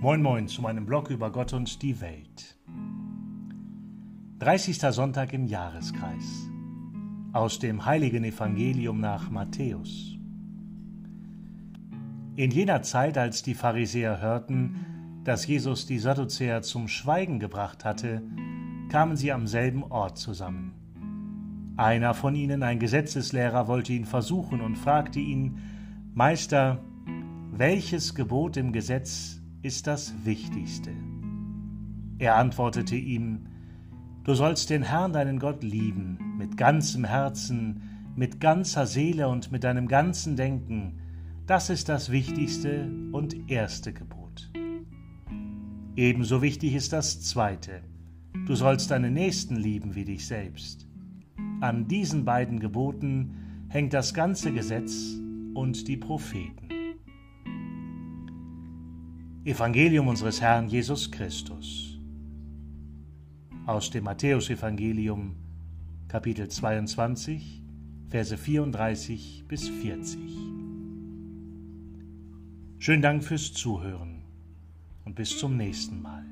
Moin Moin zu meinem Blog über Gott und die Welt. 30. Sonntag im Jahreskreis. Aus dem heiligen Evangelium nach Matthäus. In jener Zeit, als die Pharisäer hörten, dass Jesus die Sadduzäer zum Schweigen gebracht hatte, kamen sie am selben Ort zusammen. Einer von ihnen, ein Gesetzeslehrer, wollte ihn versuchen und fragte ihn, Meister, welches Gebot im Gesetz ist das Wichtigste. Er antwortete ihm, Du sollst den Herrn deinen Gott lieben, mit ganzem Herzen, mit ganzer Seele und mit deinem ganzen Denken, das ist das wichtigste und erste Gebot. Ebenso wichtig ist das zweite, du sollst deinen Nächsten lieben wie dich selbst. An diesen beiden Geboten hängt das ganze Gesetz und die Propheten. Evangelium unseres Herrn Jesus Christus. Aus dem Matthäusevangelium, Kapitel 22, Verse 34 bis 40. Schönen Dank fürs Zuhören und bis zum nächsten Mal.